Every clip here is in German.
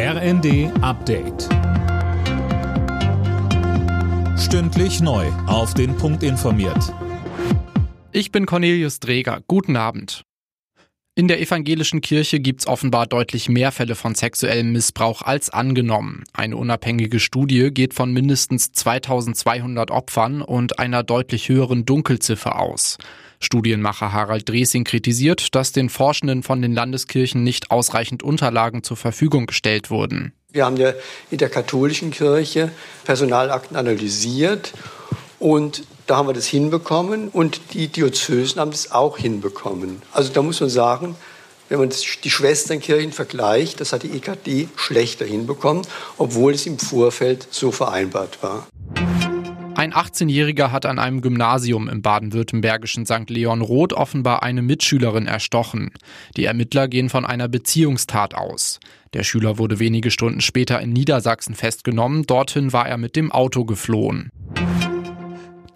RND Update. Stündlich neu. Auf den Punkt informiert. Ich bin Cornelius Dreger. Guten Abend. In der evangelischen Kirche gibt es offenbar deutlich mehr Fälle von sexuellem Missbrauch als angenommen. Eine unabhängige Studie geht von mindestens 2200 Opfern und einer deutlich höheren Dunkelziffer aus. Studienmacher Harald Dresing kritisiert, dass den Forschenden von den Landeskirchen nicht ausreichend Unterlagen zur Verfügung gestellt wurden. Wir haben ja in der katholischen Kirche Personalakten analysiert und da haben wir das hinbekommen und die Diözesen haben das auch hinbekommen. Also da muss man sagen, wenn man die Schwesternkirchen vergleicht, das hat die EKD schlechter hinbekommen, obwohl es im Vorfeld so vereinbart war. Ein 18-Jähriger hat an einem Gymnasium im baden-württembergischen St. Leon Roth offenbar eine Mitschülerin erstochen. Die Ermittler gehen von einer Beziehungstat aus. Der Schüler wurde wenige Stunden später in Niedersachsen festgenommen. Dorthin war er mit dem Auto geflohen.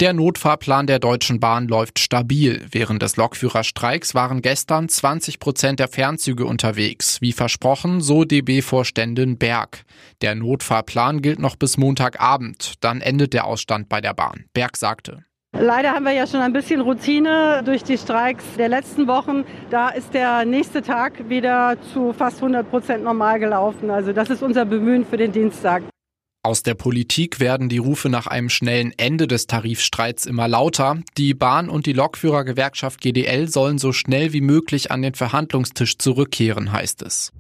Der Notfahrplan der Deutschen Bahn läuft stabil. Während des Lokführerstreiks waren gestern 20 Prozent der Fernzüge unterwegs. Wie versprochen, so DB-Vorständin Berg. Der Notfahrplan gilt noch bis Montagabend. Dann endet der Ausstand bei der Bahn. Berg sagte. Leider haben wir ja schon ein bisschen Routine durch die Streiks der letzten Wochen. Da ist der nächste Tag wieder zu fast 100 Prozent normal gelaufen. Also das ist unser Bemühen für den Dienstag. Aus der Politik werden die Rufe nach einem schnellen Ende des Tarifstreits immer lauter. Die Bahn- und die Lokführergewerkschaft GDL sollen so schnell wie möglich an den Verhandlungstisch zurückkehren, heißt es.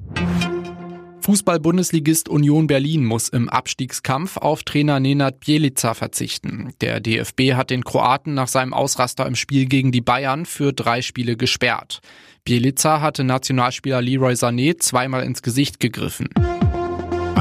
Fußball-Bundesligist Union Berlin muss im Abstiegskampf auf Trainer Nenad Bjelica verzichten. Der DFB hat den Kroaten nach seinem Ausraster im Spiel gegen die Bayern für drei Spiele gesperrt. Bjelica hatte Nationalspieler Leroy Sané zweimal ins Gesicht gegriffen.